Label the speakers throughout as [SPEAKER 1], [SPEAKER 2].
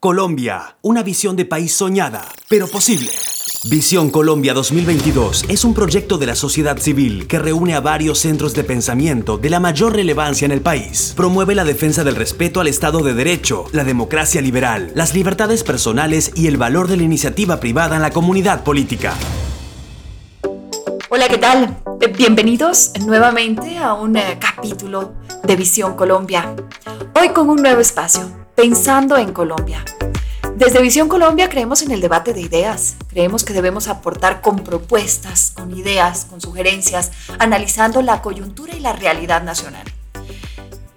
[SPEAKER 1] Colombia, una visión de país soñada, pero posible. Visión Colombia 2022 es un proyecto de la sociedad civil que reúne a varios centros de pensamiento de la mayor relevancia en el país. Promueve la defensa del respeto al Estado de Derecho, la democracia liberal, las libertades personales y el valor de la iniciativa privada en la comunidad política.
[SPEAKER 2] Hola, ¿qué tal? Bienvenidos nuevamente a un eh, capítulo de Visión Colombia. Hoy con un nuevo espacio, pensando en Colombia. Desde Visión Colombia creemos en el debate de ideas, creemos que debemos aportar con propuestas, con ideas, con sugerencias, analizando la coyuntura y la realidad nacional.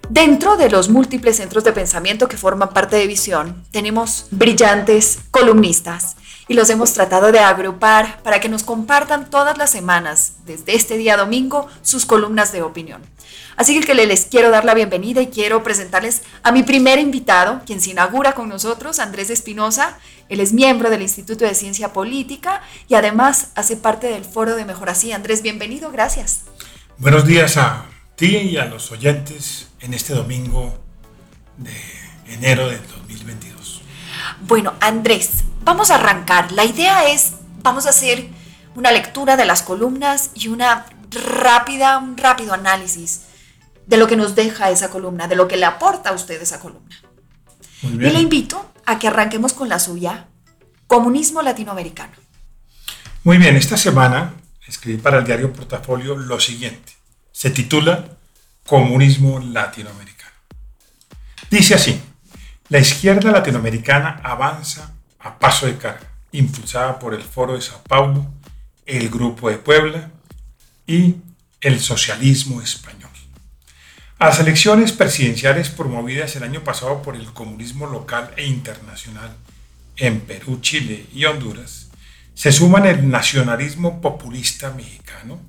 [SPEAKER 2] Dentro de los múltiples centros de pensamiento que forman parte de Visión, tenemos brillantes columnistas y los hemos tratado de agrupar para que nos compartan todas las semanas, desde este día domingo, sus columnas de opinión. Así que les quiero dar la bienvenida y quiero presentarles a mi primer invitado, quien se inaugura con nosotros, Andrés Espinosa. Él es miembro del Instituto de Ciencia Política y además hace parte del Foro de Mejorasí. Andrés, bienvenido, gracias.
[SPEAKER 3] Buenos días a ti y a los oyentes en este domingo de enero del 2022.
[SPEAKER 2] Bueno, Andrés, vamos a arrancar. La idea es, vamos a hacer una lectura de las columnas y una rápida, un rápido análisis de lo que nos deja esa columna, de lo que le aporta a usted esa columna. Y le invito a que arranquemos con la suya, Comunismo Latinoamericano.
[SPEAKER 3] Muy bien, esta semana escribí para el diario Portafolio lo siguiente. Se titula Comunismo Latinoamericano. Dice así, la izquierda latinoamericana avanza a paso de carga, impulsada por el Foro de Sao Paulo, el Grupo de Puebla y el socialismo español. A las elecciones presidenciales promovidas el año pasado por el comunismo local e internacional en Perú, Chile y Honduras, se suman el nacionalismo populista mexicano,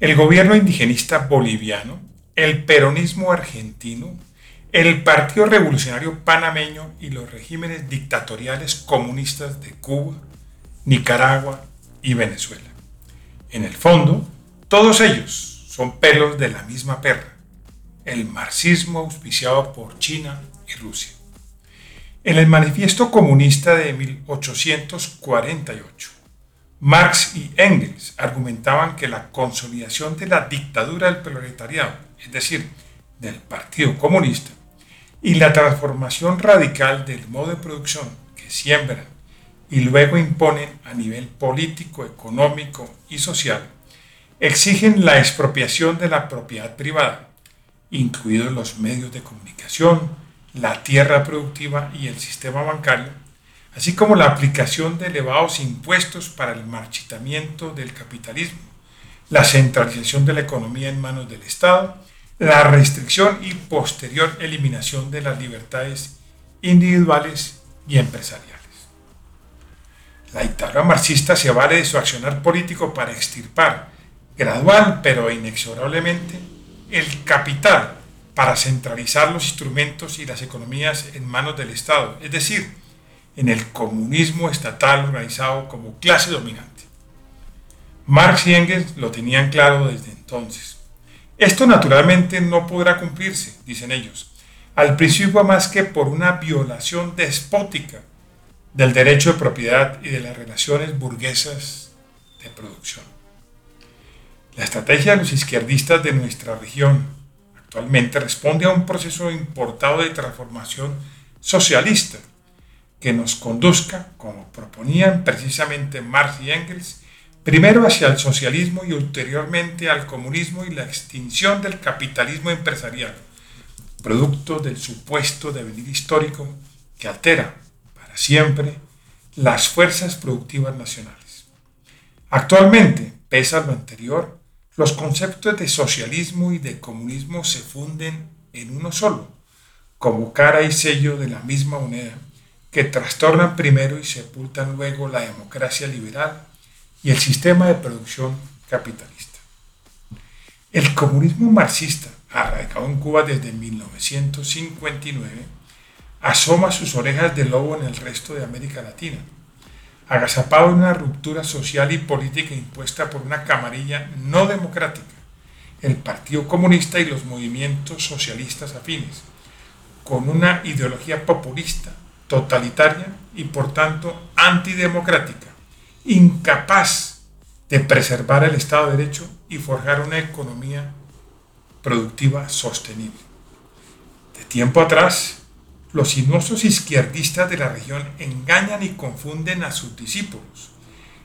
[SPEAKER 3] el gobierno indigenista boliviano, el peronismo argentino, el Partido Revolucionario Panameño y los regímenes dictatoriales comunistas de Cuba, Nicaragua y Venezuela. En el fondo, todos ellos son pelos de la misma perra, el marxismo auspiciado por China y Rusia. En el Manifiesto Comunista de 1848, Marx y Engels argumentaban que la consolidación de la dictadura del proletariado, es decir, del Partido Comunista, y la transformación radical del modo de producción que siembran y luego imponen a nivel político, económico y social, exigen la expropiación de la propiedad privada, incluidos los medios de comunicación, la tierra productiva y el sistema bancario, así como la aplicación de elevados impuestos para el marchitamiento del capitalismo, la centralización de la economía en manos del Estado, la restricción y posterior eliminación de las libertades individuales y empresariales. La dictadura marxista se vale de su accionar político para extirpar gradual pero inexorablemente el capital para centralizar los instrumentos y las economías en manos del Estado, es decir, en el comunismo estatal organizado como clase dominante. Marx y Engels lo tenían claro desde entonces. Esto naturalmente no podrá cumplirse, dicen ellos, al principio más que por una violación despótica del derecho de propiedad y de las relaciones burguesas de producción. La estrategia de los izquierdistas de nuestra región actualmente responde a un proceso importado de transformación socialista que nos conduzca, como proponían precisamente Marx y Engels, primero hacia el socialismo y ulteriormente al comunismo y la extinción del capitalismo empresarial, producto del supuesto devenir histórico que altera para siempre las fuerzas productivas nacionales. Actualmente, pese a lo anterior, los conceptos de socialismo y de comunismo se funden en uno solo, como cara y sello de la misma moneda, que trastornan primero y sepultan luego la democracia liberal y el sistema de producción capitalista. El comunismo marxista, arraigado en Cuba desde 1959, asoma sus orejas de lobo en el resto de América Latina agazapado en una ruptura social y política impuesta por una camarilla no democrática, el Partido Comunista y los movimientos socialistas afines, con una ideología populista, totalitaria y por tanto antidemocrática, incapaz de preservar el Estado de Derecho y forjar una economía productiva sostenible. De tiempo atrás, los sinuosos izquierdistas de la región engañan y confunden a sus discípulos,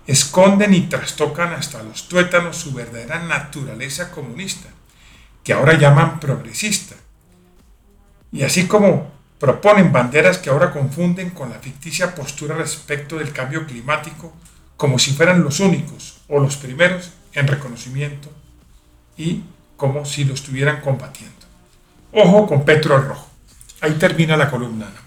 [SPEAKER 3] esconden y trastocan hasta los tuétanos su verdadera naturaleza comunista, que ahora llaman progresista. Y así como proponen banderas que ahora confunden con la ficticia postura respecto del cambio climático, como si fueran los únicos o los primeros en reconocimiento y como si lo estuvieran combatiendo. Ojo con Petro Rojo. Ahí termina la columna, Ana.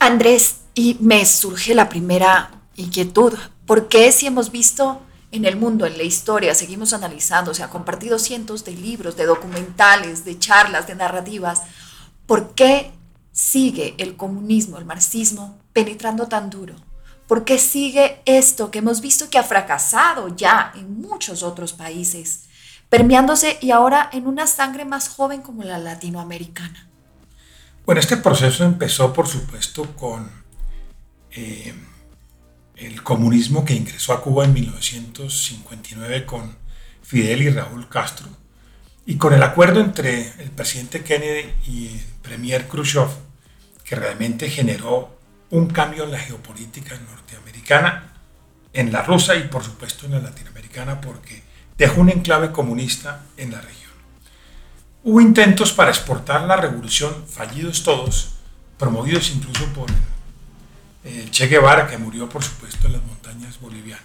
[SPEAKER 2] Andrés, y me surge la primera inquietud. ¿Por qué si hemos visto en el mundo, en la historia, seguimos analizando, se han compartido cientos de libros, de documentales, de charlas, de narrativas, ¿por qué sigue el comunismo, el marxismo penetrando tan duro? ¿Por qué sigue esto que hemos visto que ha fracasado ya en muchos otros países, permeándose y ahora en una sangre más joven como la latinoamericana?
[SPEAKER 3] Bueno, este proceso empezó, por supuesto, con eh, el comunismo que ingresó a Cuba en 1959 con Fidel y Raúl Castro, y con el acuerdo entre el presidente Kennedy y el premier Khrushchev, que realmente generó un cambio en la geopolítica norteamericana, en la rusa y por supuesto en la latinoamericana, porque dejó un enclave comunista en la región. Hubo intentos para exportar la revolución, fallidos todos, promovidos incluso por el Che Guevara, que murió por supuesto en las montañas bolivianas.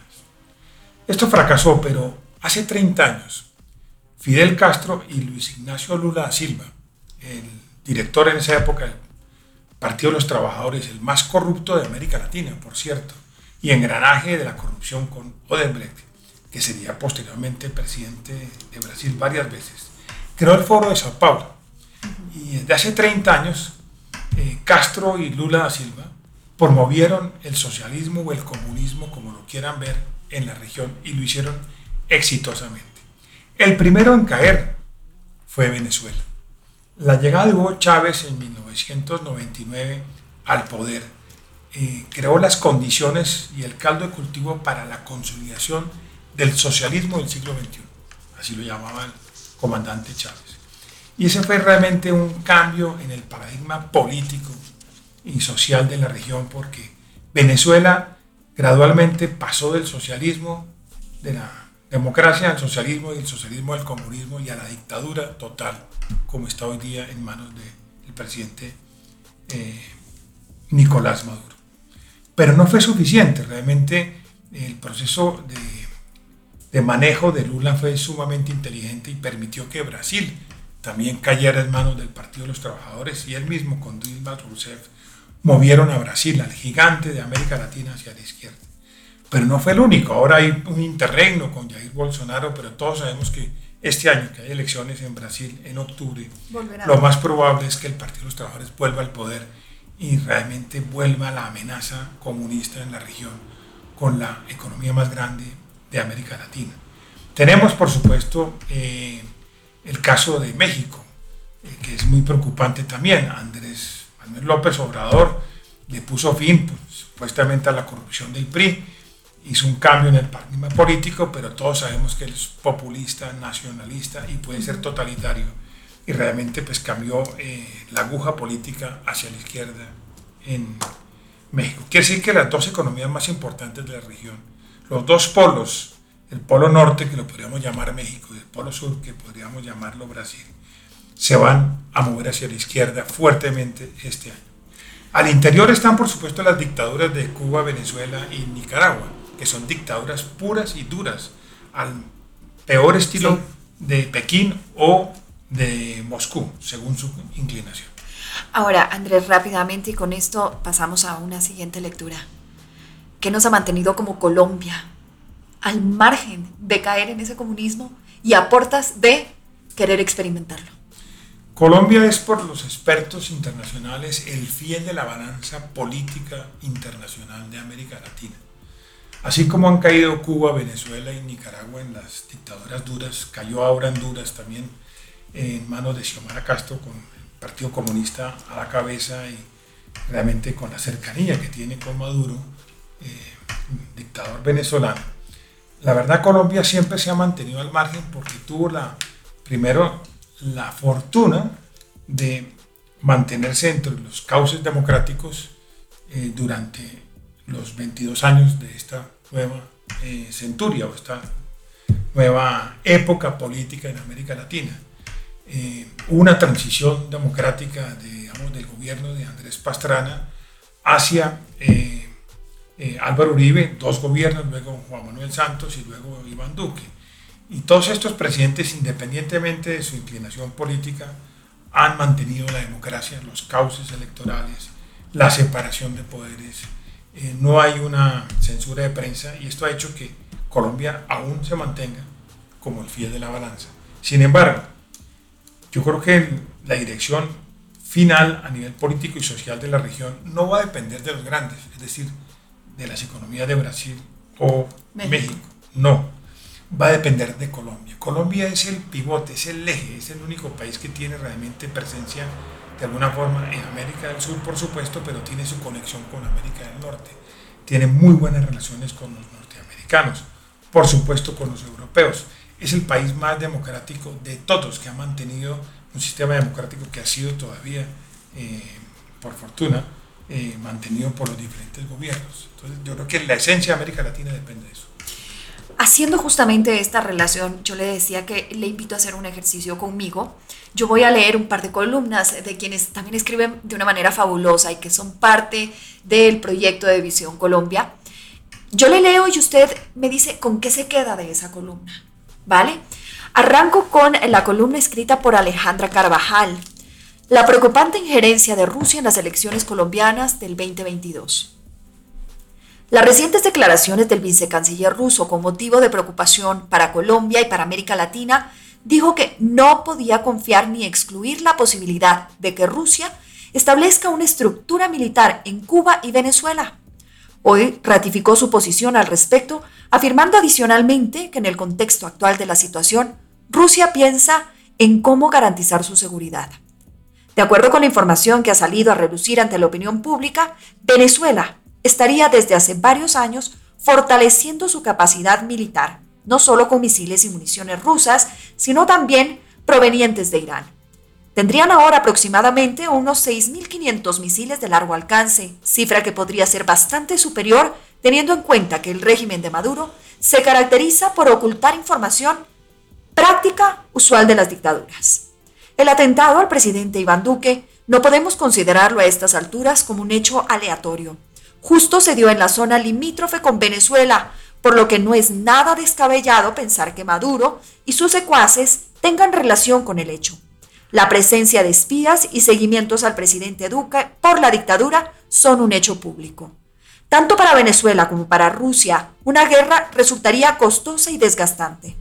[SPEAKER 3] Esto fracasó, pero hace 30 años, Fidel Castro y Luis Ignacio Lula da Silva, el director en esa época Partido de los Trabajadores, el más corrupto de América Latina, por cierto, y engranaje de la corrupción con Odebrecht, que sería posteriormente presidente de Brasil varias veces, creó el Foro de Sao Paulo. Y desde hace 30 años, eh, Castro y Lula da Silva promovieron el socialismo o el comunismo, como lo quieran ver, en la región y lo hicieron exitosamente. El primero en caer fue Venezuela. La llegada de Hugo Chávez en 1999 al poder eh, creó las condiciones y el caldo de cultivo para la consolidación del socialismo del siglo XXI. Así lo llamaba el comandante Chávez. Y ese fue realmente un cambio en el paradigma político y social de la región porque Venezuela gradualmente pasó del socialismo, de la democracia al socialismo y el socialismo al comunismo y a la dictadura total, como está hoy día en manos del presidente eh, Nicolás Maduro. Pero no fue suficiente, realmente el proceso de, de, manejo de Lula fue sumamente inteligente y permitió que Brasil también cayera en manos del Partido de los Trabajadores y él mismo con Dilma Rousseff movieron a Brasil, al gigante de América Latina, hacia la izquierda. Pero no fue el único. Ahora hay un interregno con Jair Bolsonaro, pero todos sabemos que este año que hay elecciones en Brasil en octubre, lo más probable es que el Partido de los Trabajadores vuelva al poder y realmente vuelva la amenaza comunista en la región con la economía más grande de América Latina. Tenemos, por supuesto, eh, el caso de México, eh, que es muy preocupante también. Andrés Manuel López Obrador le puso fin pues, supuestamente a la corrupción del PRI hizo un cambio en el paradigma político, pero todos sabemos que él es populista, nacionalista y puede ser totalitario. Y realmente pues cambió eh, la aguja política hacia la izquierda en México. Quiere decir que las dos economías más importantes de la región, los dos polos, el polo norte que lo podríamos llamar México y el polo sur que podríamos llamarlo Brasil, se van a mover hacia la izquierda fuertemente este año. Al interior están por supuesto las dictaduras de Cuba, Venezuela y Nicaragua que son dictaduras puras y duras, al peor estilo de Pekín o de Moscú, según su inclinación.
[SPEAKER 2] Ahora, Andrés, rápidamente y con esto pasamos a una siguiente lectura. ¿Qué nos ha mantenido como Colombia al margen de caer en ese comunismo y a portas de querer experimentarlo?
[SPEAKER 3] Colombia es por los expertos internacionales el fiel de la balanza política internacional de América Latina. Así como han caído Cuba, Venezuela y Nicaragua en las dictaduras duras, cayó ahora Honduras también en manos de Xiomara Castro con el Partido Comunista a la cabeza y realmente con la cercanía que tiene con Maduro, eh, dictador venezolano. La verdad Colombia siempre se ha mantenido al margen porque tuvo la, primero la fortuna de mantenerse entre los cauces democráticos eh, durante los 22 años de esta nueva eh, centuria o esta nueva época política en América Latina. Eh, una transición democrática del gobierno de Andrés Pastrana hacia Álvaro Uribe, dos gobiernos, luego Juan Manuel Santos y luego Iván Duque. Y todos estos presidentes, independientemente de su inclinación política, han mantenido la democracia, los cauces electorales, la separación de poderes. Eh, no hay una censura de prensa y esto ha hecho que Colombia aún se mantenga como el fiel de la balanza. Sin embargo, yo creo que la dirección final a nivel político y social de la región no va a depender de los grandes, es decir, de las economías de Brasil o México. México. No, va a depender de Colombia. Colombia es el pivote, es el eje, es el único país que tiene realmente presencia de alguna forma en América del Sur, por supuesto, pero tiene su conexión con América del Norte. Tiene muy buenas relaciones con los norteamericanos, por supuesto con los europeos. Es el país más democrático de todos que ha mantenido un sistema democrático que ha sido todavía, eh, por fortuna, eh, mantenido por los diferentes gobiernos. Entonces yo creo que la esencia de América Latina depende de eso.
[SPEAKER 2] Haciendo justamente esta relación, yo le decía que le invito a hacer un ejercicio conmigo. Yo voy a leer un par de columnas de quienes también escriben de una manera fabulosa y que son parte del proyecto de Visión Colombia. Yo le leo y usted me dice con qué se queda de esa columna, ¿vale? Arranco con la columna escrita por Alejandra Carvajal, la preocupante injerencia de Rusia en las elecciones colombianas del 2022. Las recientes declaraciones del vicecanciller ruso con motivo de preocupación para Colombia y para América Latina dijo que no podía confiar ni excluir la posibilidad de que Rusia establezca una estructura militar en Cuba y Venezuela. Hoy ratificó su posición al respecto, afirmando adicionalmente que en el contexto actual de la situación, Rusia piensa en cómo garantizar su seguridad. De acuerdo con la información que ha salido a relucir ante la opinión pública, Venezuela estaría desde hace varios años fortaleciendo su capacidad militar, no solo con misiles y municiones rusas, sino también provenientes de Irán. Tendrían ahora aproximadamente unos 6.500 misiles de largo alcance, cifra que podría ser bastante superior teniendo en cuenta que el régimen de Maduro se caracteriza por ocultar información práctica usual de las dictaduras. El atentado al presidente Iván Duque no podemos considerarlo a estas alturas como un hecho aleatorio, justo se dio en la zona limítrofe con Venezuela, por lo que no es nada descabellado pensar que Maduro y sus secuaces tengan relación con el hecho. La presencia de espías y seguimientos al presidente Duque por la dictadura son un hecho público. Tanto para Venezuela como para Rusia, una guerra resultaría costosa y desgastante.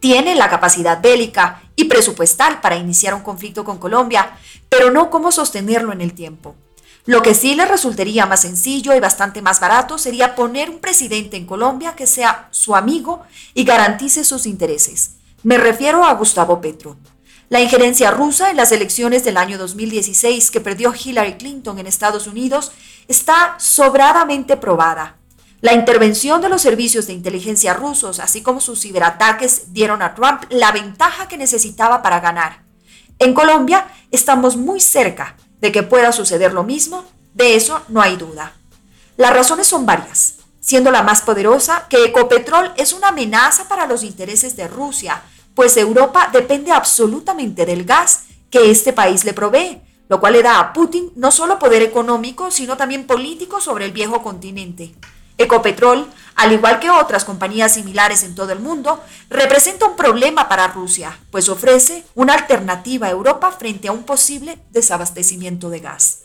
[SPEAKER 2] Tiene la capacidad bélica y presupuestal para iniciar un conflicto con Colombia, pero no cómo sostenerlo en el tiempo. Lo que sí le resultaría más sencillo y bastante más barato sería poner un presidente en Colombia que sea su amigo y garantice sus intereses. Me refiero a Gustavo Petro. La injerencia rusa en las elecciones del año 2016 que perdió Hillary Clinton en Estados Unidos está sobradamente probada. La intervención de los servicios de inteligencia rusos, así como sus ciberataques, dieron a Trump la ventaja que necesitaba para ganar. En Colombia estamos muy cerca de que pueda suceder lo mismo, de eso no hay duda. Las razones son varias, siendo la más poderosa que Ecopetrol es una amenaza para los intereses de Rusia, pues Europa depende absolutamente del gas que este país le provee, lo cual le da a Putin no solo poder económico, sino también político sobre el viejo continente. Ecopetrol, al igual que otras compañías similares en todo el mundo, representa un problema para Rusia, pues ofrece una alternativa a Europa frente a un posible desabastecimiento de gas.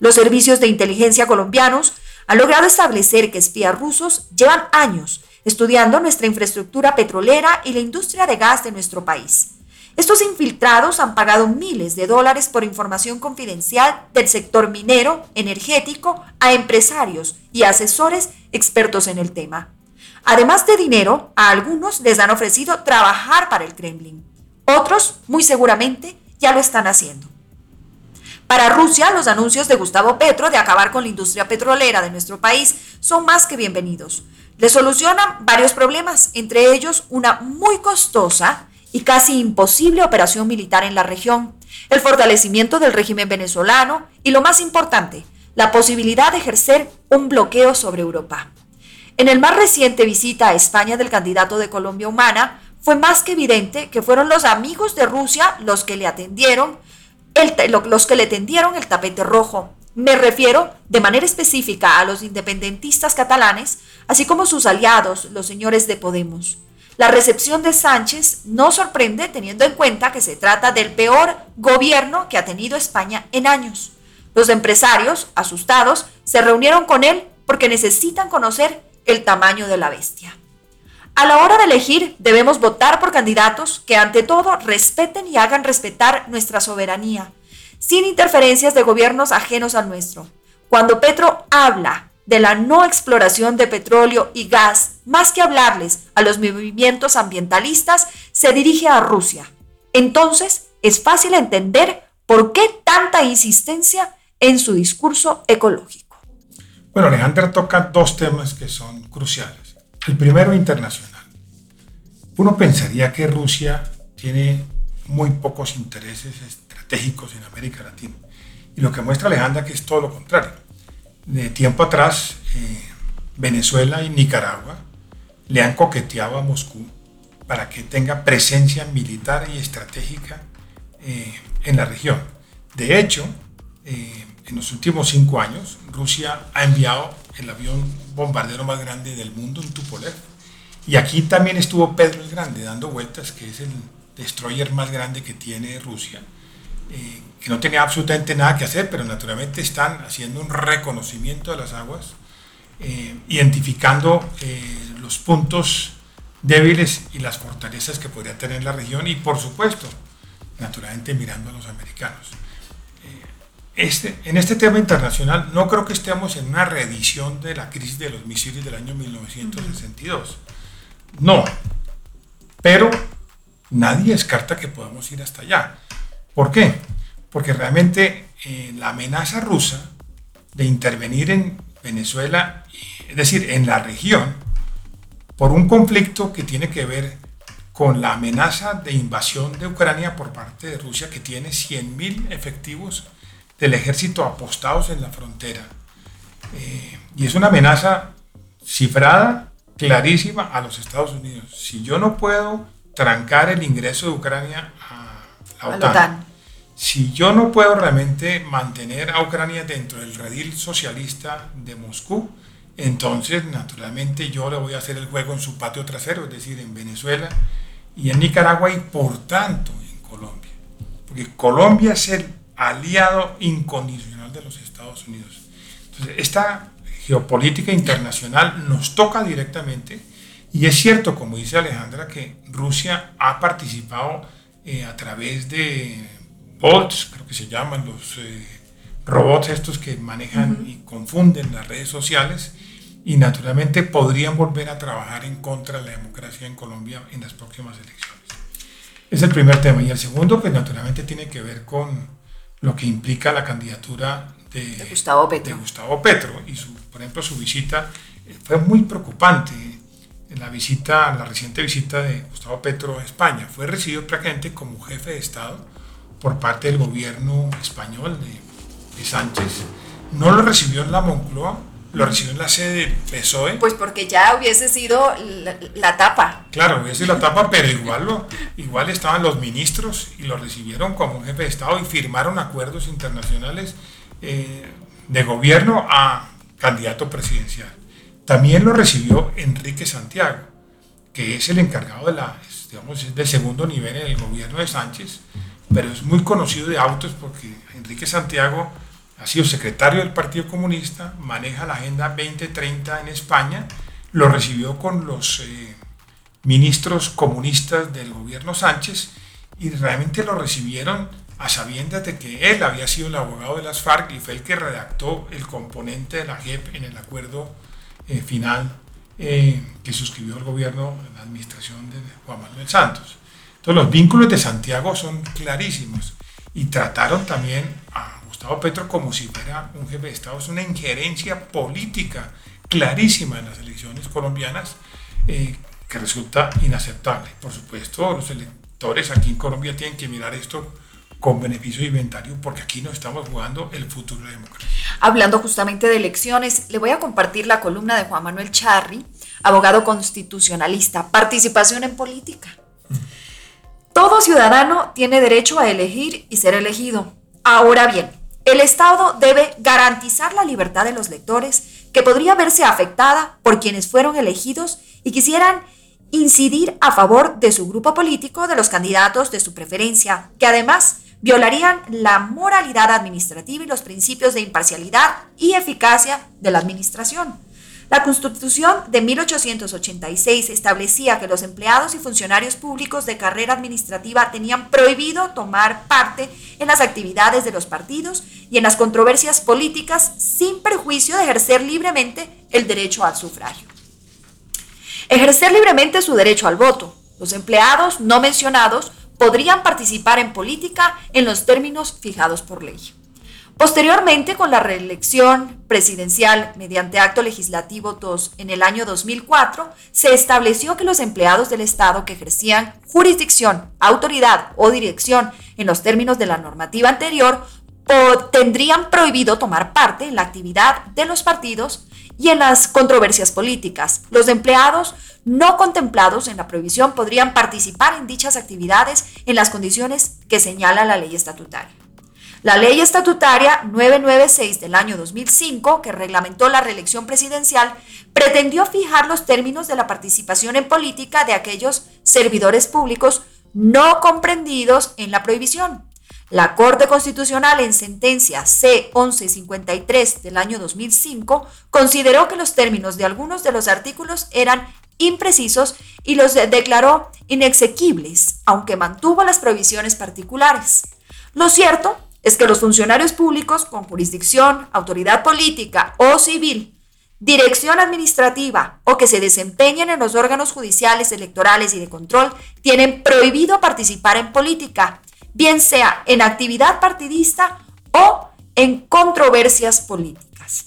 [SPEAKER 2] Los servicios de inteligencia colombianos han logrado establecer que espías rusos llevan años estudiando nuestra infraestructura petrolera y la industria de gas de nuestro país. Estos infiltrados han pagado miles de dólares por información confidencial del sector minero, energético, a empresarios y asesores expertos en el tema. Además de dinero, a algunos les han ofrecido trabajar para el Kremlin. Otros, muy seguramente, ya lo están haciendo. Para Rusia, los anuncios de Gustavo Petro de acabar con la industria petrolera de nuestro país son más que bienvenidos. Le solucionan varios problemas, entre ellos una muy costosa y casi imposible operación militar en la región, el fortalecimiento del régimen venezolano y, lo más importante, la posibilidad de ejercer un bloqueo sobre Europa. En el más reciente visita a España del candidato de Colombia Humana, fue más que evidente que fueron los amigos de Rusia los que le atendieron, los que le tendieron el tapete rojo. Me refiero de manera específica a los independentistas catalanes, así como sus aliados, los señores de Podemos. La recepción de Sánchez no sorprende teniendo en cuenta que se trata del peor gobierno que ha tenido España en años. Los empresarios, asustados, se reunieron con él porque necesitan conocer el tamaño de la bestia. A la hora de elegir, debemos votar por candidatos que ante todo respeten y hagan respetar nuestra soberanía, sin interferencias de gobiernos ajenos al nuestro. Cuando Petro habla de la no exploración de petróleo y gas, más que hablarles a los movimientos ambientalistas, se dirige a Rusia. Entonces, es fácil entender por qué tanta insistencia en su discurso ecológico.
[SPEAKER 3] Bueno, Alejandra toca dos temas que son cruciales. El primero, internacional. Uno pensaría que Rusia tiene muy pocos intereses estratégicos en América Latina. Y lo que muestra Alejandra que es todo lo contrario. De tiempo atrás, eh, Venezuela y Nicaragua le han coqueteado a Moscú para que tenga presencia militar y estratégica eh, en la región. De hecho, eh, en los últimos cinco años, Rusia ha enviado el avión bombardero más grande del mundo, un Tupolev. Y aquí también estuvo Pedro el Grande dando vueltas, que es el destroyer más grande que tiene Rusia, eh, que no tenía absolutamente nada que hacer, pero naturalmente están haciendo un reconocimiento de las aguas, eh, identificando eh, los puntos débiles y las fortalezas que podría tener la región y por supuesto, naturalmente mirando a los americanos. Este, en este tema internacional no creo que estemos en una reedición de la crisis de los misiles del año 1962. No, pero nadie descarta que podamos ir hasta allá. ¿Por qué? Porque realmente eh, la amenaza rusa de intervenir en Venezuela, es decir, en la región, por un conflicto que tiene que ver con la amenaza de invasión de Ucrania por parte de Rusia, que tiene 100.000 efectivos del ejército apostados en la frontera. Eh, y es una amenaza cifrada, clarísima a los Estados Unidos. Si yo no puedo trancar el ingreso de Ucrania a la OTAN, si yo no puedo realmente mantener a Ucrania dentro del redil socialista de Moscú, entonces naturalmente yo le voy a hacer el juego en su patio trasero, es decir, en Venezuela y en Nicaragua y por tanto en Colombia. Porque Colombia es el aliado incondicional de los Estados Unidos. Entonces, esta geopolítica internacional nos toca directamente y es cierto, como dice Alejandra, que Rusia ha participado eh, a través de bots, creo que se llaman los eh, robots estos que manejan y confunden las redes sociales y naturalmente podrían volver a trabajar en contra de la democracia en Colombia en las próximas elecciones. Es el primer tema. Y el segundo, pues naturalmente tiene que ver con lo que implica la candidatura de,
[SPEAKER 2] Gustavo Petro.
[SPEAKER 3] Gustavo Petro. Y su, por ejemplo, su visita eh, fue muy preocupante. La visita, la reciente visita de Gustavo Petro a España fue recibido prácticamente como jefe de Estado por parte del gobierno español de, de Sánchez. No lo recibió en la Moncloa, lo recibió en la sede del PSOE.
[SPEAKER 2] Pues porque ya hubiese sido la, tapa.
[SPEAKER 3] Claro, hubiese sido la tapa, pero igual, lo, igual estaban los ministros y lo recibieron como jefe de Estado y firmaron acuerdos internacionales eh, de gobierno a candidato presidencial. También lo recibió Enrique Santiago, que es el encargado de la, digamos, del segundo nivel en el gobierno de Sánchez, pero es muy conocido de autos porque Enrique Santiago ha sido secretario del Partido Comunista, maneja la Agenda 2030 en España, lo recibió con los eh, ministros comunistas del gobierno Sánchez y realmente lo recibieron a sabiendas de que él había sido el abogado de las FARC y fue el que redactó el componente de la JEP en el acuerdo eh, final eh, que suscribió el gobierno, la administración de Juan Manuel Santos. Entonces los vínculos de Santiago son clarísimos y trataron también a Gustavo Petro como si fuera un jefe de Estado. Es una injerencia política clarísima en las elecciones colombianas eh, que resulta inaceptable. Por supuesto, los electores aquí en Colombia tienen que mirar esto con beneficio de inventario porque aquí no estamos jugando el futuro de la democracia.
[SPEAKER 2] Hablando justamente de elecciones, le voy a compartir la columna de Juan Manuel Charri, abogado constitucionalista, participación en política. Todo ciudadano tiene derecho a elegir y ser elegido. Ahora bien, el Estado debe garantizar la libertad de los lectores que podría verse afectada por quienes fueron elegidos y quisieran incidir a favor de su grupo político, de los candidatos de su preferencia, que además violarían la moralidad administrativa y los principios de imparcialidad y eficacia de la administración. La Constitución de 1886 establecía que los empleados y funcionarios públicos de carrera administrativa tenían prohibido tomar parte en las actividades de los partidos y en las controversias políticas sin perjuicio de ejercer libremente el derecho al sufragio. Ejercer libremente su derecho al voto. Los empleados no mencionados podrían participar en política en los términos fijados por ley. Posteriormente, con la reelección presidencial mediante acto legislativo 2 en el año 2004, se estableció que los empleados del Estado que ejercían jurisdicción, autoridad o dirección en los términos de la normativa anterior tendrían prohibido tomar parte en la actividad de los partidos y en las controversias políticas. Los empleados no contemplados en la prohibición podrían participar en dichas actividades en las condiciones que señala la ley estatutaria. La ley estatutaria 996 del año 2005, que reglamentó la reelección presidencial, pretendió fijar los términos de la participación en política de aquellos servidores públicos no comprendidos en la prohibición. La Corte Constitucional en sentencia C-1153 del año 2005 consideró que los términos de algunos de los artículos eran imprecisos y los declaró inexequibles, aunque mantuvo las prohibiciones particulares. Lo cierto es que los funcionarios públicos con jurisdicción, autoridad política o civil, dirección administrativa o que se desempeñen en los órganos judiciales, electorales y de control tienen prohibido participar en política, bien sea en actividad partidista o en controversias políticas.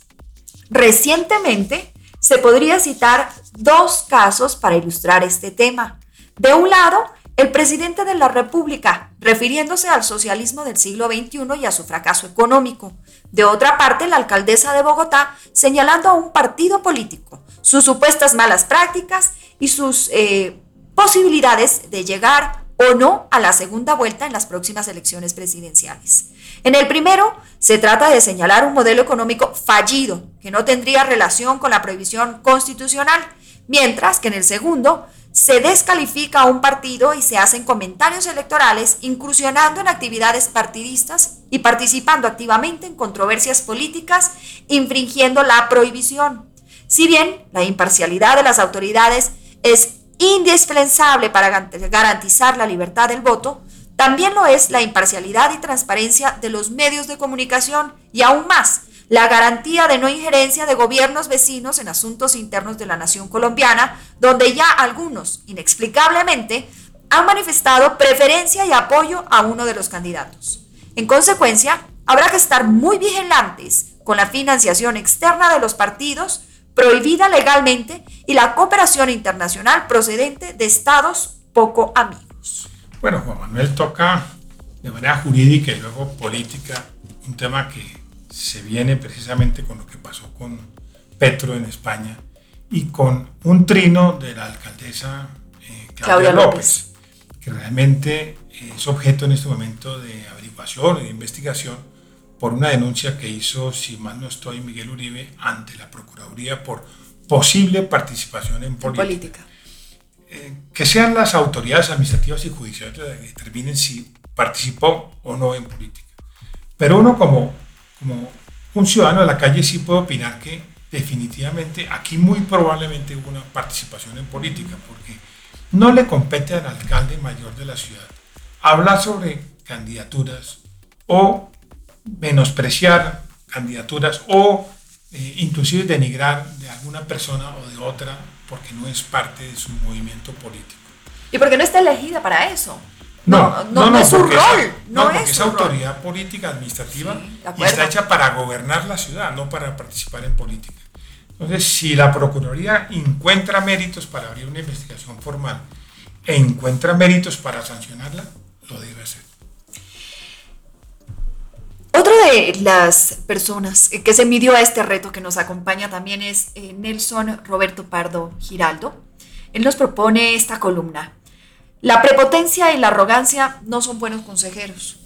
[SPEAKER 2] Recientemente se podría citar dos casos para ilustrar este tema. De un lado, el presidente de la República, refiriéndose al socialismo del siglo XXI y a su fracaso económico. De otra parte, la alcaldesa de Bogotá, señalando a un partido político, sus supuestas malas prácticas y sus eh, posibilidades de llegar o no a la segunda vuelta en las próximas elecciones presidenciales. En el primero, se trata de señalar un modelo económico fallido que no tendría relación con la prohibición constitucional, mientras que en el segundo se descalifica a un partido y se hacen comentarios electorales incursionando en actividades partidistas y participando activamente en controversias políticas, infringiendo la prohibición. Si bien la imparcialidad de las autoridades es indispensable para garantizar la libertad del voto, también lo es la imparcialidad y transparencia de los medios de comunicación y aún más la garantía de no injerencia de gobiernos vecinos en asuntos internos de la nación colombiana, donde ya algunos, inexplicablemente, han manifestado preferencia y apoyo a uno de los candidatos. En consecuencia, habrá que estar muy vigilantes con la financiación externa de los partidos, prohibida legalmente, y la cooperación internacional procedente de estados poco amigos.
[SPEAKER 3] Bueno, Juan Manuel toca de manera jurídica y luego política un tema que se viene precisamente con lo que pasó con Petro en España y con un trino de la alcaldesa eh, Claudia, López, que realmente es objeto en este momento de averiguación y de investigación por una denuncia que hizo, si mal no estoy, Miguel Uribe ante la Procuraduría por posible participación en política. Eh, que sean las autoridades administrativas y judiciales las que determinen si participó o no en política. Pero uno como como un ciudadano de la calle sí puedo opinar que definitivamente aquí muy probablemente hubo una participación en política, porque no le compete al alcalde mayor de la ciudad hablar sobre candidaturas o menospreciar candidaturas o eh, inclusive denigrar de alguna persona o de otra porque no es parte de su movimiento político.
[SPEAKER 2] Y porque no está elegida para eso. No, no, es su rol. no,
[SPEAKER 3] es esa autoridad política administrativa y está hecha para gobernar la ciudad, no para participar en política. Entonces, si la Procuraduría encuentra méritos para abrir una investigación formal e encuentra méritos para sancionarla, lo debe hacer.
[SPEAKER 2] Otra de las personas que se midió a este reto que nos acompaña también es eh, Nelson Roberto Pardo Giraldo. Él nos propone esta columna. La prepotencia y la arrogancia no son buenos consejeros.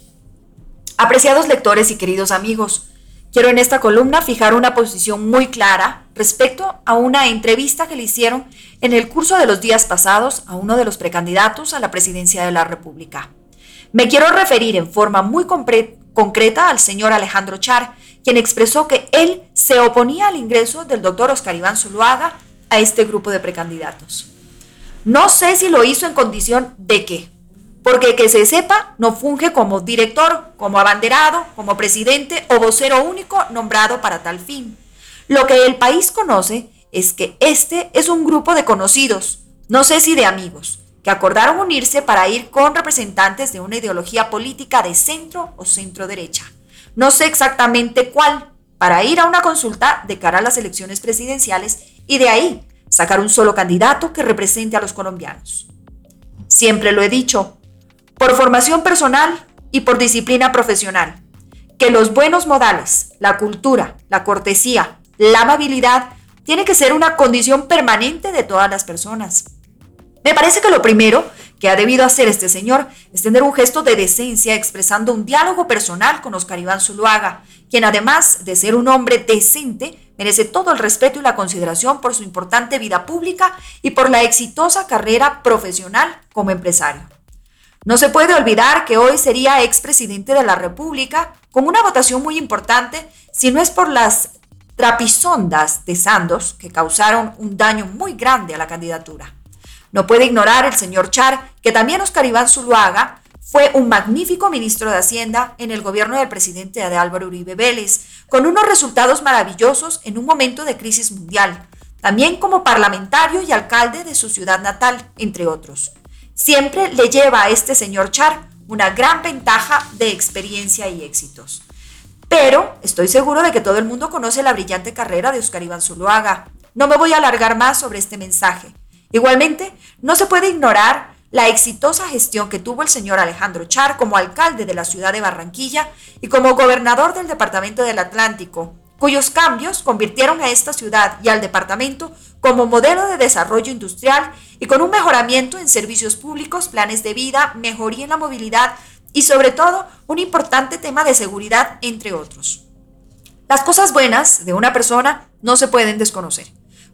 [SPEAKER 2] Apreciados lectores y queridos amigos, quiero en esta columna fijar una posición muy clara respecto a una entrevista que le hicieron en el curso de los días pasados a uno de los precandidatos a la presidencia de la República. Me quiero referir en forma muy concreta al señor Alejandro Char, quien expresó que él se oponía al ingreso del doctor Oscar Iván Zuluaga a este grupo de precandidatos. No sé si lo hizo en condición de qué, porque que se sepa, no funge como director, como abanderado, como presidente o vocero único nombrado para tal fin. Lo que el país conoce es que este es un grupo de conocidos, no sé si de amigos, que acordaron unirse para ir con representantes de una ideología política de centro o centro derecha. No sé exactamente cuál, para ir a una consulta de cara a las elecciones presidenciales y de ahí sacar un solo candidato que represente a los colombianos. Siempre lo he dicho, por formación personal y por disciplina profesional, que los buenos modales, la cultura, la cortesía, la amabilidad, tiene que ser una condición permanente de todas las personas. Me parece que lo primero que ha debido hacer este señor es tener un gesto de decencia expresando un diálogo personal con Oscar Iván Zuluaga, quien además de ser un hombre decente, merece todo el respeto y la consideración por su importante vida pública y por la exitosa carrera profesional como empresario. No se puede olvidar que hoy sería expresidente de la República con una votación muy importante, si no es por las trapisondas de Sandos que causaron un daño muy grande a la candidatura. No puede ignorar el señor Char que también Oscar Iván Zuluaga fue un magnífico ministro de Hacienda en el gobierno del presidente de Álvaro Uribe Vélez, con unos resultados maravillosos en un momento de crisis mundial, también como parlamentario y alcalde de su ciudad natal, entre otros. Siempre le lleva a este señor Char una gran ventaja de experiencia y éxitos. Pero estoy seguro de que todo el mundo conoce la brillante carrera de Oscar Iván Zuluaga. No me voy a alargar más sobre este mensaje. Igualmente, no se puede ignorar la exitosa gestión que tuvo el señor Alejandro Char como alcalde de la ciudad de Barranquilla y como gobernador del Departamento del Atlántico, cuyos cambios convirtieron a esta ciudad y al departamento como modelo de desarrollo industrial y con un mejoramiento en servicios públicos, planes de vida, mejoría en la movilidad y sobre todo un importante tema de seguridad, entre otros. Las cosas buenas de una persona no se pueden desconocer.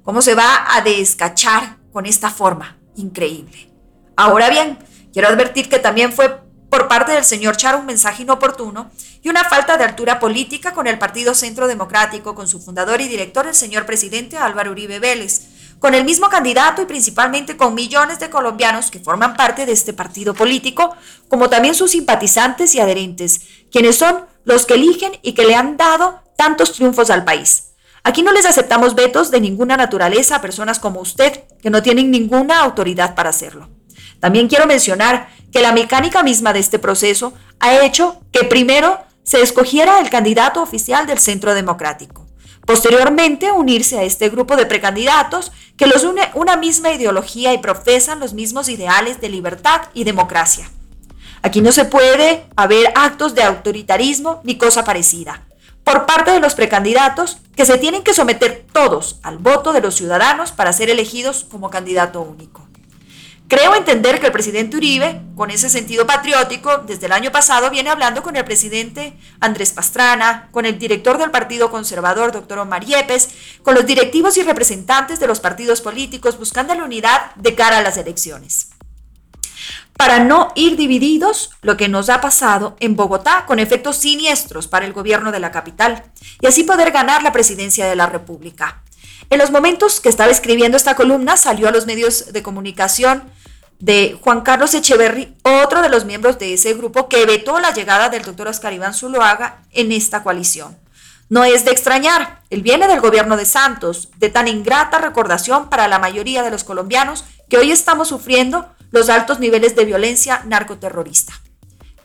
[SPEAKER 2] ¿Cómo se va a descachar con esta forma increíble. Ahora bien, quiero advertir que también fue por parte del señor Char un mensaje inoportuno y una falta de altura política con el Partido Centro Democrático, con su fundador y director, el señor presidente Álvaro Uribe Vélez, con el mismo candidato y principalmente con millones de colombianos que forman parte de este partido político, como también sus simpatizantes y adherentes, quienes son los que eligen y que le han dado tantos triunfos al país. Aquí no les aceptamos vetos de ninguna naturaleza a personas como usted, que no tienen ninguna autoridad para hacerlo. También quiero mencionar que la mecánica misma de este proceso ha hecho que primero se escogiera el candidato oficial del Centro Democrático. Posteriormente, unirse a este grupo de precandidatos que los une una misma ideología y profesan los mismos ideales de libertad y democracia. Aquí no se puede haber actos de autoritarismo ni cosa parecida por parte de los precandidatos que se tienen que someter todos al voto de los ciudadanos para ser elegidos como candidato único. Creo entender que el presidente Uribe, con ese sentido patriótico, desde el año pasado viene hablando con el presidente Andrés Pastrana, con el director del Partido Conservador, doctor Omar Yepes, con los directivos y representantes de los partidos políticos, buscando la unidad de cara a las elecciones para no ir divididos, lo que nos ha pasado en Bogotá con efectos siniestros para el gobierno de la capital y así poder ganar la presidencia de la República. En los momentos que estaba escribiendo esta columna salió a los medios de comunicación de Juan Carlos Echeverry, otro de los miembros de ese grupo que vetó la llegada del doctor Oscar Iván Zuluaga en esta coalición. No es de extrañar, él viene del gobierno de Santos, de tan ingrata recordación para la mayoría de los colombianos que hoy estamos sufriendo los altos niveles de violencia narcoterrorista.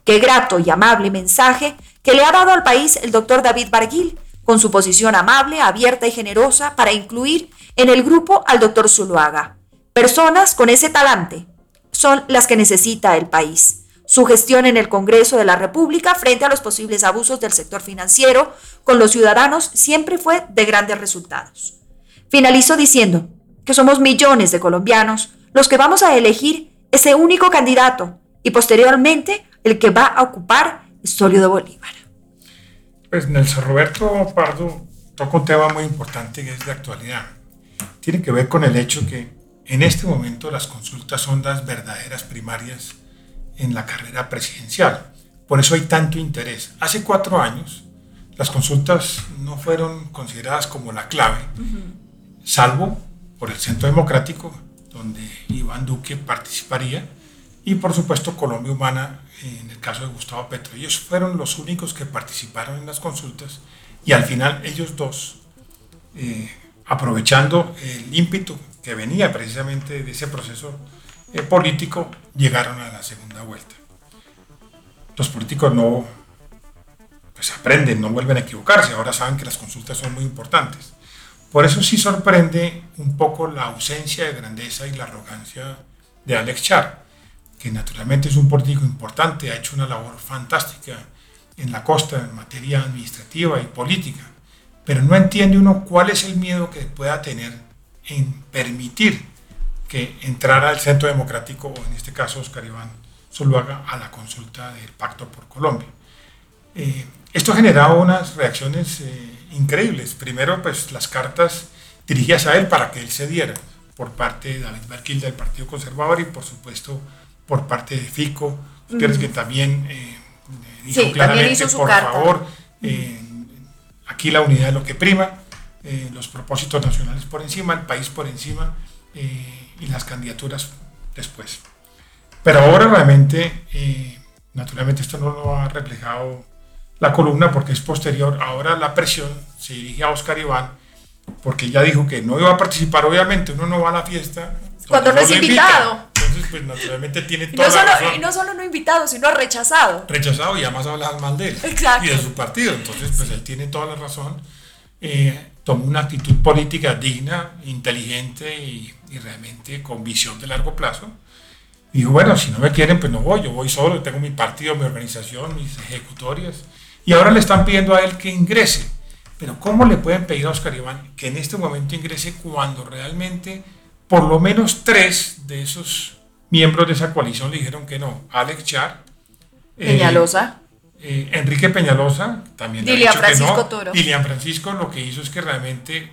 [SPEAKER 2] Qué grato y amable mensaje que le ha dado al país el doctor David Barguil, con su posición amable, abierta y generosa para incluir en el grupo al doctor Zuluaga. Personas con ese talante son las que necesita el país. Su gestión en el Congreso de la República frente a los posibles abusos del sector financiero con los ciudadanos siempre fue de grandes resultados. Finalizo diciendo que somos millones de colombianos los que vamos a elegir ese único candidato y posteriormente el que va a ocupar el solio de Bolívar.
[SPEAKER 3] Pues Nelson Roberto Pardo toca un tema muy importante que es de actualidad. Tiene que ver con el hecho que en este momento las consultas son las verdaderas primarias en la carrera presidencial. Por eso hay tanto interés. Hace cuatro años las consultas no fueron consideradas como la clave, salvo por el Centro Democrático, donde Iván Duque participaría, y por supuesto Colombia Humana en el caso de Gustavo Petro. Ellos fueron los únicos que participaron en las consultas y al final ellos dos, eh, aprovechando el ímpetu que venía precisamente de ese proceso eh, político, llegaron a la segunda vuelta. Los políticos no pues aprenden, no vuelven a equivocarse, ahora saben que las consultas son muy importantes. Por eso sí sorprende un poco la ausencia de grandeza y la arrogancia de Alex Char que naturalmente es un político importante, ha hecho una labor fantástica en la costa en materia administrativa y política, pero no entiende uno cuál es el miedo que pueda tener en permitir que entrara el Centro Democrático, o en este caso Oscar Iván Zuluaga, a la consulta del Pacto por Colombia. Eh, esto ha generado unas reacciones eh, increíbles. Primero, pues las cartas dirigidas a él para que él se diera por parte de David Barquil del Partido Conservador y por supuesto por parte de FICO, ustedes que también eh, dijo claramente, por favor, eh, aquí la unidad es lo que prima, eh, los propósitos nacionales por encima, el país por encima y las candidaturas después. Pero ahora realmente, naturalmente esto no lo ha reflejado la columna porque es posterior, ahora la presión se dirige a Oscar Iván porque ya dijo que no iba a participar, obviamente uno no va a la fiesta.
[SPEAKER 2] Cuando no es invitado
[SPEAKER 3] pues naturalmente tiene
[SPEAKER 2] toda no solo, la razón. Y no solo no invitado, sino rechazado.
[SPEAKER 3] Rechazado y además hablas mal de él. Y de su partido. Entonces, pues él tiene toda la razón. Eh, tomó una actitud política digna, inteligente y, realmente con visión de largo plazo. Y dijo, bueno, si no me quieren, pues no voy. Yo voy solo, tengo mi partido, mi organización, mis ejecutorias. Y ahora le están pidiendo a él que ingrese. Pero ¿cómo le pueden pedir a Oscar Iván que en este momento ingrese cuando realmente por lo menos tres de esos miembros de esa coalición le dijeron que no. Alex Char.
[SPEAKER 2] Eh, Peñalosa.
[SPEAKER 3] Eh, Enrique Peñalosa también
[SPEAKER 2] Dilian dicho Francisco que no. Toro.
[SPEAKER 3] Dilian Francisco lo que hizo es que realmente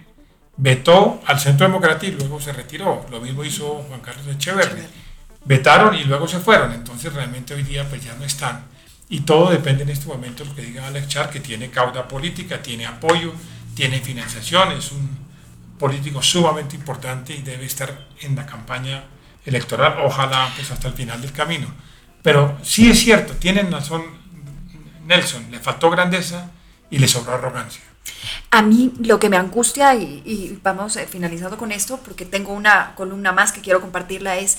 [SPEAKER 3] vetó al Centro Democrático y luego se retiró. Lo mismo hizo Juan Carlos Echeverri. Vetaron y luego se fueron. Entonces realmente hoy día pues ya no están. Y todo depende en este momento de lo que diga Alex Char, que tiene cauda política, tiene apoyo, tiene financiación, es un político sumamente importante y debe estar en la campaña electoral, ojalá pues hasta el final del camino. Pero sí es cierto, tienen razón Nelson, le faltó grandeza y le sobró arrogancia.
[SPEAKER 2] A mí lo que me angustia, y, y vamos eh, finalizando con esto, porque tengo una columna más que quiero compartirla, es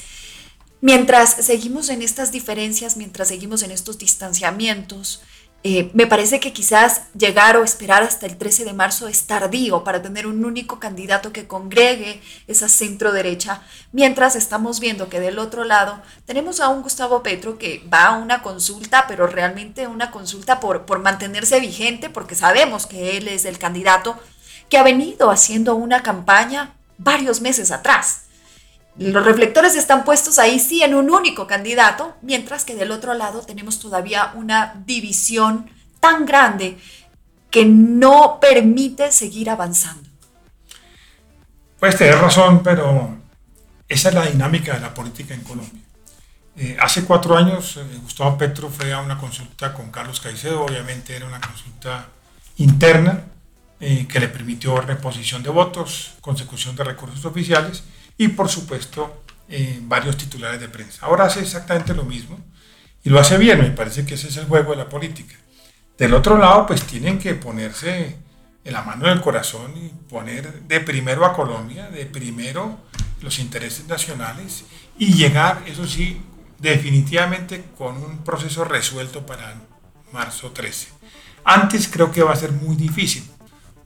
[SPEAKER 2] mientras seguimos en estas diferencias, mientras seguimos en estos distanciamientos, eh, me parece que quizás llegar o esperar hasta el 13 de marzo es tardío para tener un único candidato que congregue esa centro derecha, mientras estamos viendo que del otro lado tenemos a un Gustavo Petro que va a una consulta, pero realmente una consulta por, por mantenerse vigente, porque sabemos que él es el candidato que ha venido haciendo una campaña varios meses atrás. Los reflectores están puestos ahí sí en un único candidato, mientras que del otro lado tenemos todavía una división tan grande que no permite seguir avanzando.
[SPEAKER 3] Puedes tener razón, pero esa es la dinámica de la política en Colombia. Eh, hace cuatro años eh, Gustavo Petro fue a una consulta con Carlos Caicedo, obviamente era una consulta interna eh, que le permitió reposición de votos, consecución de recursos oficiales y por supuesto eh, varios titulares de prensa. Ahora hace exactamente lo mismo y lo hace bien, me parece que ese es el juego de la política. Del otro lado, pues tienen que ponerse en la mano del corazón y poner de primero a Colombia, de primero los intereses nacionales y llegar, eso sí, definitivamente con un proceso resuelto para marzo 13. Antes creo que va a ser muy difícil,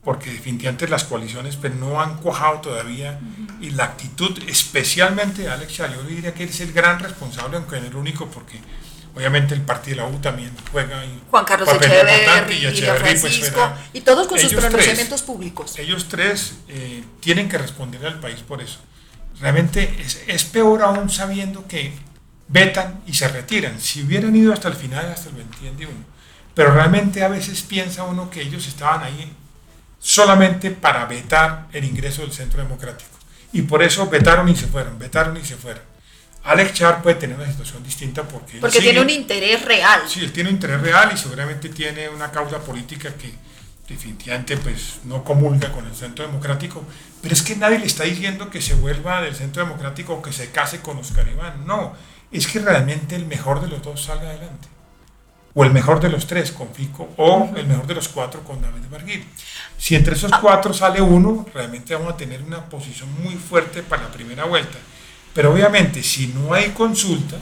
[SPEAKER 3] porque definitivamente las coaliciones pues, no han cuajado todavía y la actitud, especialmente de Alex Chá, yo diría que es el gran responsable, aunque no el único, porque obviamente el partido de la U también juega
[SPEAKER 2] y Juan Carlos Echeverri, y, Echeverri, pues, y todos con sus pronunciamientos públicos.
[SPEAKER 3] Ellos tres eh, tienen que responder al país por eso. Realmente es, es, peor aún sabiendo que vetan y se retiran. Si hubieran ido hasta el final, hasta el 21, pero realmente a veces piensa uno que ellos estaban ahí solamente para vetar el ingreso del Centro Democrático. Y por eso vetaron y se fueron, vetaron y se fueron. Alex Char puede tener una situación distinta porque...
[SPEAKER 2] Porque tiene un interés real.
[SPEAKER 3] Sí, él tiene un interés real y seguramente tiene una causa política que definitivamente pues no comulga con el Centro Democrático. Pero es que nadie le está diciendo que se vuelva del Centro Democrático o que se case con Oscar Iván. No, es que realmente el mejor de los dos salga adelante o el mejor de los tres con Fico, o el mejor de los cuatro con David Barguil. Si entre esos cuatro sale uno, realmente vamos a tener una posición muy fuerte para la primera vuelta. Pero obviamente, si no hay consulta,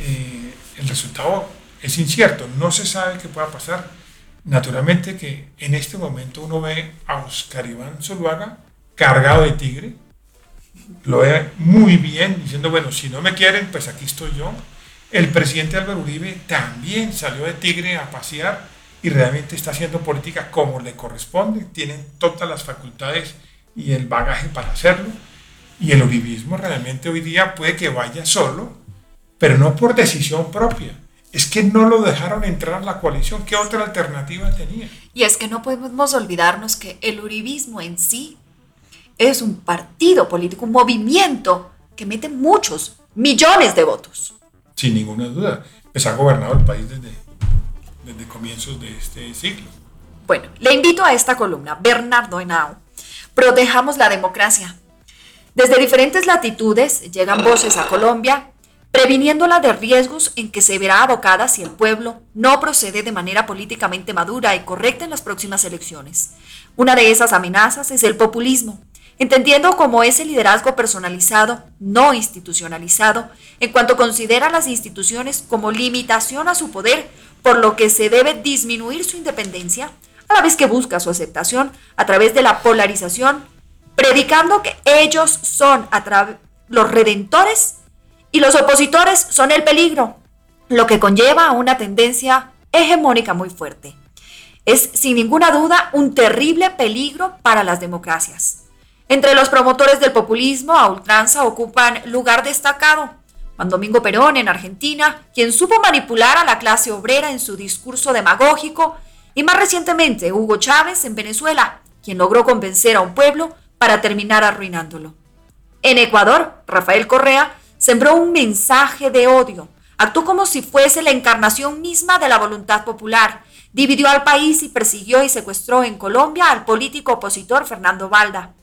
[SPEAKER 3] eh, el resultado es incierto, no se sabe qué pueda pasar. Naturalmente que en este momento uno ve a Oscar Iván Zuluaga cargado de tigre, lo ve muy bien, diciendo, bueno, si no me quieren, pues aquí estoy yo el presidente Álvaro Uribe también salió de Tigre a pasear y realmente está haciendo política como le corresponde, tienen todas las facultades y el bagaje para hacerlo. Y el uribismo realmente hoy día puede que vaya solo, pero no por decisión propia. Es que no lo dejaron entrar a la coalición. ¿Qué otra alternativa tenía?
[SPEAKER 2] Y es que no podemos olvidarnos que el uribismo en sí es un partido político, un movimiento que mete muchos, millones de votos
[SPEAKER 3] sin ninguna duda, pues ha gobernado el país desde, desde comienzos de este siglo.
[SPEAKER 2] Bueno, le invito a esta columna, Bernardo Henao. Protejamos la democracia. Desde diferentes latitudes llegan voces a Colombia previniéndola de riesgos en que se verá abocada si el pueblo no procede de manera políticamente madura y correcta en las próximas elecciones. Una de esas amenazas es el populismo, entendiendo como ese liderazgo personalizado, no institucionalizado, en cuanto considera las instituciones como limitación a su poder, por lo que se debe disminuir su independencia, a la vez que busca su aceptación a través de la polarización, predicando que ellos son los redentores y los opositores son el peligro, lo que conlleva a una tendencia hegemónica muy fuerte. Es sin ninguna duda un terrible peligro para las democracias. Entre los promotores del populismo a ultranza ocupan lugar destacado Juan Domingo Perón en Argentina, quien supo manipular a la clase obrera en su discurso demagógico, y más recientemente Hugo Chávez en Venezuela, quien logró convencer a un pueblo para terminar arruinándolo. En Ecuador, Rafael Correa sembró un mensaje de odio, actuó como si fuese la encarnación misma de la voluntad popular, dividió al país y persiguió y secuestró en Colombia al político opositor Fernando Valda.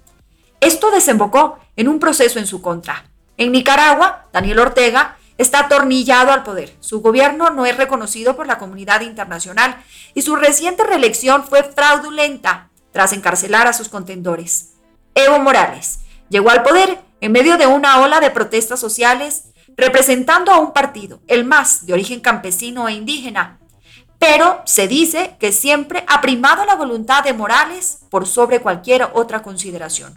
[SPEAKER 2] Esto desembocó en un proceso en su contra. En Nicaragua, Daniel Ortega está atornillado al poder. Su gobierno no es reconocido por la comunidad internacional y su reciente reelección fue fraudulenta tras encarcelar a sus contendores. Evo Morales llegó al poder en medio de una ola de protestas sociales representando a un partido, el más de origen campesino e indígena, pero se dice que siempre ha primado la voluntad de Morales por sobre cualquier otra consideración.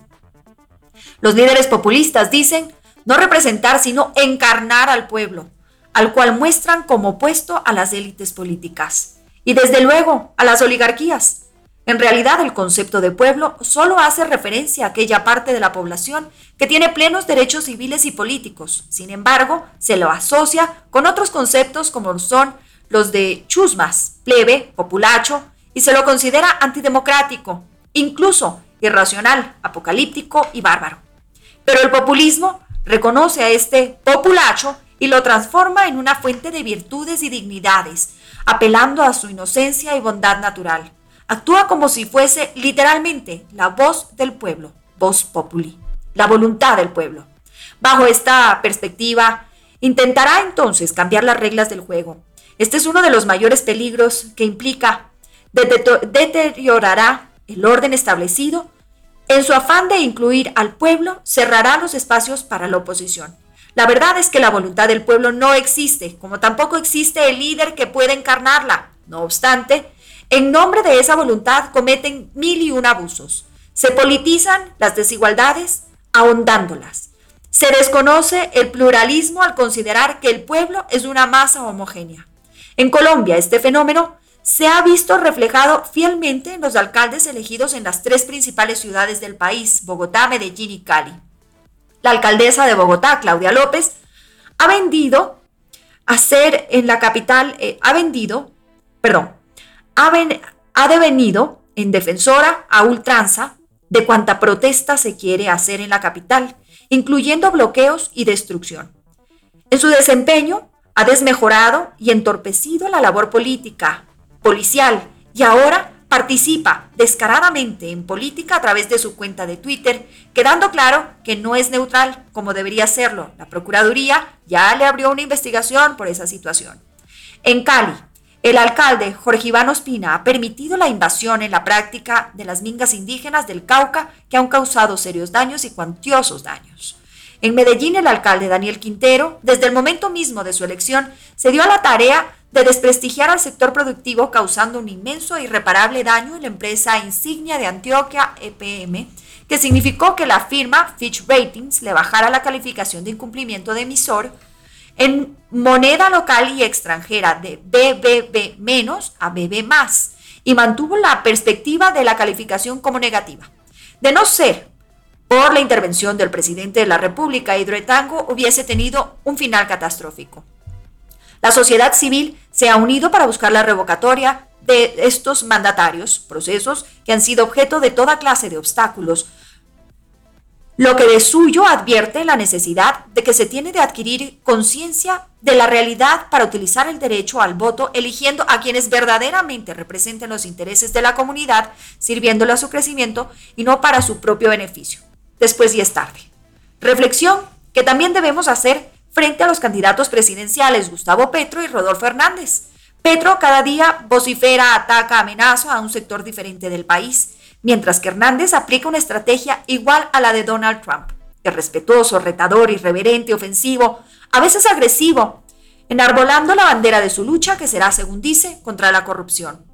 [SPEAKER 2] Los líderes populistas dicen no representar sino encarnar al pueblo, al cual muestran como opuesto a las élites políticas y desde luego a las oligarquías. En realidad el concepto de pueblo solo hace referencia a aquella parte de la población que tiene plenos derechos civiles y políticos. Sin embargo, se lo asocia con otros conceptos como son los de chusmas, plebe, populacho, y se lo considera antidemocrático, incluso irracional, apocalíptico y bárbaro. Pero el populismo reconoce a este populacho y lo transforma en una fuente de virtudes y dignidades, apelando a su inocencia y bondad natural. Actúa como si fuese literalmente la voz del pueblo, voz populi, la voluntad del pueblo. Bajo esta perspectiva, intentará entonces cambiar las reglas del juego. Este es uno de los mayores peligros que implica deteriorará el orden establecido en su afán de incluir al pueblo, cerrará los espacios para la oposición. La verdad es que la voluntad del pueblo no existe, como tampoco existe el líder que pueda encarnarla. No obstante, en nombre de esa voluntad cometen mil y un abusos. Se politizan las desigualdades, ahondándolas. Se desconoce el pluralismo al considerar que el pueblo es una masa homogénea. En Colombia, este fenómeno se ha visto reflejado fielmente en los alcaldes elegidos en las tres principales ciudades del país, Bogotá, Medellín y Cali. La alcaldesa de Bogotá, Claudia López, ha vendido a ser en la capital, eh, ha vendido, perdón, ha devenido en defensora a ultranza de cuanta protesta se quiere hacer en la capital, incluyendo bloqueos y destrucción. En su desempeño, ha desmejorado y entorpecido la labor política, policial y ahora participa descaradamente en política a través de su cuenta de Twitter, quedando claro que no es neutral como debería serlo. La Procuraduría ya le abrió una investigación por esa situación. En Cali, el alcalde Jorge Iván Ospina ha permitido la invasión en la práctica de las mingas indígenas del Cauca que han causado serios daños y cuantiosos daños. En Medellín, el alcalde Daniel Quintero, desde el momento mismo de su elección, se dio a la tarea de desprestigiar al sector productivo causando un inmenso e irreparable daño en la empresa insignia de Antioquia EPM, que significó que la firma Fitch Ratings le bajara la calificación de incumplimiento de emisor en moneda local y extranjera de BBB- a BB y mantuvo la perspectiva de la calificación como negativa. De no ser por la intervención del presidente de la República, Hidroetango hubiese tenido un final catastrófico. La sociedad civil se ha unido para buscar la revocatoria de estos mandatarios, procesos que han sido objeto de toda clase de obstáculos, lo que de suyo advierte la necesidad de que se tiene de adquirir conciencia de la realidad para utilizar el derecho al voto, eligiendo a quienes verdaderamente representen los intereses de la comunidad, sirviéndole a su crecimiento y no para su propio beneficio. Después y es tarde. Reflexión que también debemos hacer frente a los candidatos presidenciales Gustavo Petro y Rodolfo Hernández. Petro cada día vocifera, ataca, amenaza a un sector diferente del país mientras que Hernández aplica una estrategia igual a la de Donald Trump, irrespetuoso, retador, irreverente, ofensivo, a veces agresivo, enarbolando la bandera de su lucha que será, según dice, contra la corrupción.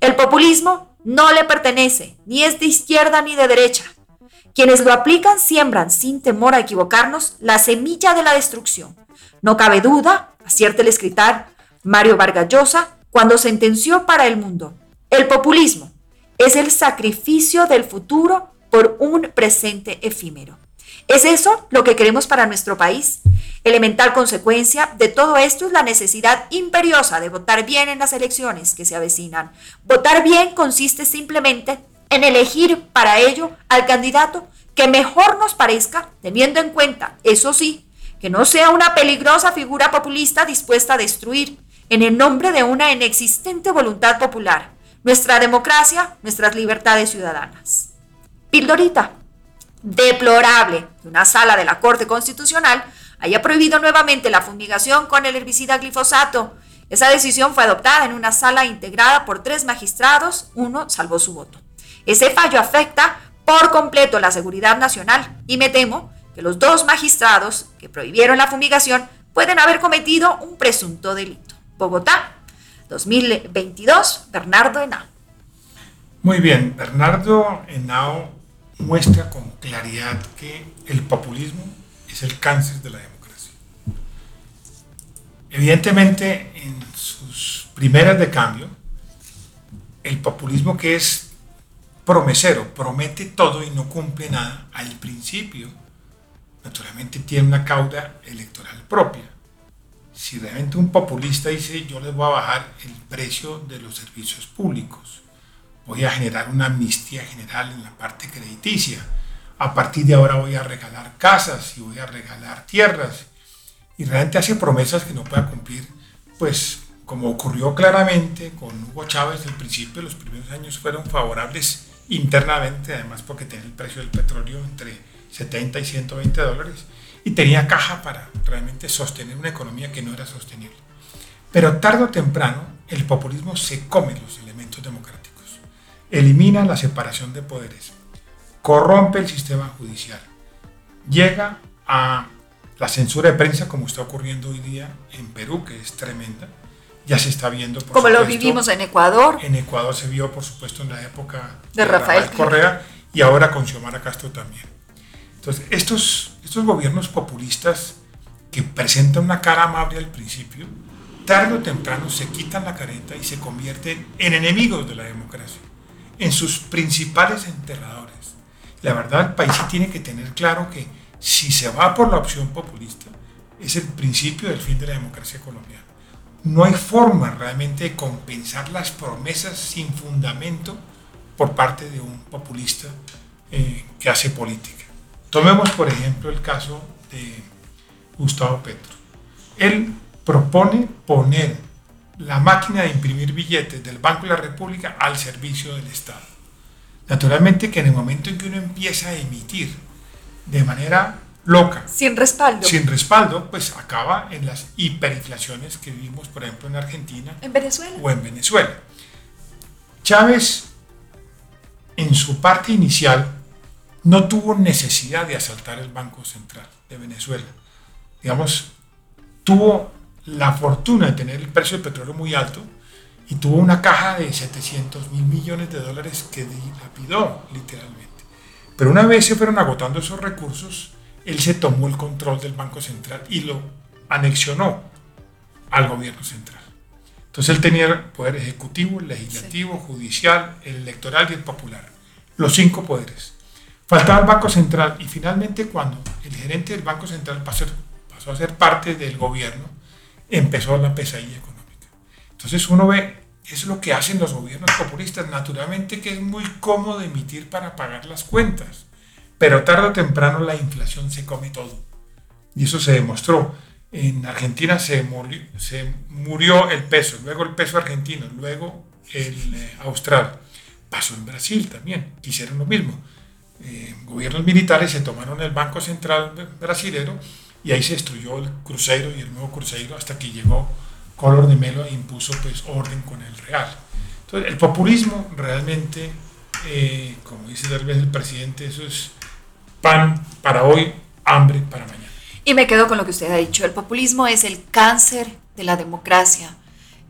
[SPEAKER 2] El populismo no le pertenece, ni es de izquierda ni de derecha. Quienes lo aplican siembran, sin temor a equivocarnos, la semilla de la destrucción. No cabe duda, acierta el escritor Mario Vargas Llosa, cuando sentenció para el mundo, el populismo es el sacrificio del futuro por un presente efímero. ¿Es eso lo que queremos para nuestro país? Elemental consecuencia de todo esto es la necesidad imperiosa de votar bien en las elecciones que se avecinan. Votar bien consiste simplemente en elegir para ello al candidato que mejor nos parezca, teniendo en cuenta, eso sí, que no sea una peligrosa figura populista dispuesta a destruir en el nombre de una inexistente voluntad popular nuestra democracia, nuestras libertades ciudadanas. Pildorita. Deplorable que una sala de la Corte Constitucional haya prohibido nuevamente la fumigación con el herbicida glifosato. Esa decisión fue adoptada en una sala integrada por tres magistrados, uno salvó su voto. Ese fallo afecta por completo la seguridad nacional y me temo que los dos magistrados que prohibieron la fumigación pueden haber cometido un presunto delito. Bogotá, 2022, Bernardo Henao.
[SPEAKER 3] Muy bien, Bernardo Henao muestra con claridad que el populismo es el cáncer de la democracia. Evidentemente, en sus primeras de cambio, el populismo que es promesero, promete todo y no cumple nada, al principio, naturalmente tiene una cauda electoral propia. Si realmente un populista dice yo les voy a bajar el precio de los servicios públicos, voy a generar una amnistía general en la parte crediticia, a partir de ahora voy a regalar casas y voy a regalar tierras, y realmente hace promesas que no pueda cumplir, pues como ocurrió claramente con Hugo Chávez al principio, los primeros años fueron favorables internamente, además porque tenía el precio del petróleo entre 70 y 120 dólares, y tenía caja para realmente sostener una economía que no era sostenible. Pero tarde o temprano el populismo se come los elementos democráticos, elimina la separación de poderes, corrompe el sistema judicial, llega a la censura de prensa como está ocurriendo hoy día en Perú, que es tremenda, ya se está viendo.
[SPEAKER 2] Por como lo vivimos en Ecuador.
[SPEAKER 3] En Ecuador se vio, por supuesto, en la época de, Rafael, Correa y ahora con Xiomara Castro también. Entonces, estos, estos gobiernos populistas que presentan una cara amable al principio, tarde o temprano se quitan la careta y se convierten en enemigos de la democracia, en sus principales enterradores. La verdad, el país tiene que tener claro que si se va por la opción populista, es el principio del fin de la democracia colombiana. No hay forma realmente de compensar las promesas sin fundamento por parte de un populista eh, que hace política. Tomemos, por ejemplo, el caso de Gustavo Petro. Él propone poner la máquina de imprimir billetes del Banco de la República al servicio del Estado. Naturalmente que en el momento en que uno empieza a emitir de manera loca,
[SPEAKER 2] sin respaldo,
[SPEAKER 3] sin respaldo, pues acaba en las hiperinflaciones que vivimos, por ejemplo, en Argentina,
[SPEAKER 2] en Venezuela
[SPEAKER 3] o en Venezuela. Chávez, en su parte inicial, no tuvo necesidad de asaltar el Banco Central de Venezuela. Digamos, tuvo la fortuna de tener el precio del petróleo muy alto y tuvo una caja de 700 mil millones de dólares que dilapidó literalmente. Pero una vez se fueron agotando esos recursos, él se tomó el control del Banco Central y lo anexionó al gobierno central. Entonces él tenía poder ejecutivo, legislativo, judicial, el electoral y el popular. Los cinco poderes. Faltaba el Banco Central y finalmente cuando el gerente del Banco Central pasó, pasó a ser parte del gobierno, empezó la pesadilla económica. Entonces uno ve es lo que hacen los gobiernos populistas. Naturalmente que es muy cómodo emitir para pagar las cuentas, pero tarde o temprano la inflación se come todo. Y eso se demostró. En Argentina se murió, el peso, luego el peso argentino, luego el eh, austral. Pasó en Brasil también, hicieron lo mismo. Eh, gobiernos militares se tomaron el Banco Central brasilero y ahí se destruyó el crucero y el nuevo crucero hasta que llegó Color de Melo impuso pues orden con el real. Entonces, el populismo realmente, eh, como dice tal vez el presidente, eso es pan para hoy, hambre para mañana.
[SPEAKER 2] Y me quedo con lo que usted ha dicho, el populismo es el cáncer de la democracia.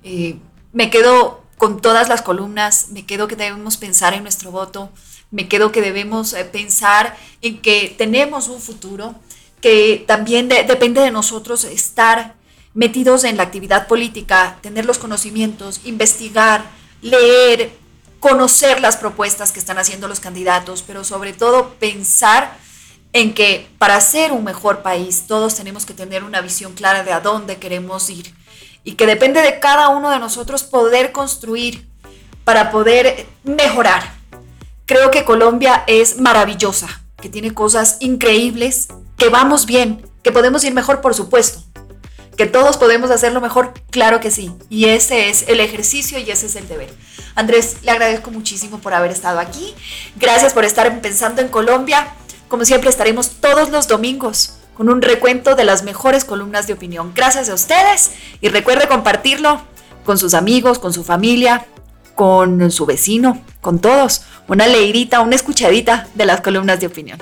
[SPEAKER 2] Eh, me quedo con todas las columnas, me quedo que debemos pensar en nuestro voto, me quedo que debemos eh, pensar en que tenemos un futuro, que también depende de nosotros estar metidos en la actividad política, tener los conocimientos, investigar, leer, conocer las propuestas que están haciendo los candidatos, pero sobre todo pensar en que para ser un mejor país todos tenemos que tener una visión clara de a dónde queremos ir y que depende de cada uno de nosotros poder construir para poder mejorar. Creo que Colombia es maravillosa, que tiene cosas increíbles, que vamos bien, que podemos ir mejor, por supuesto, ¿Que todos podemos hacerlo mejor? Claro que sí. Y ese es el ejercicio y ese es el deber. Andrés, le agradezco muchísimo por haber estado aquí. Gracias por estar pensando en Colombia. Como siempre, estaremos todos los domingos con un recuento de las mejores columnas de opinión. Gracias a ustedes y recuerde compartirlo con sus amigos, con su familia, con su vecino, con todos. Una leidita, una escuchadita de las columnas de opinión.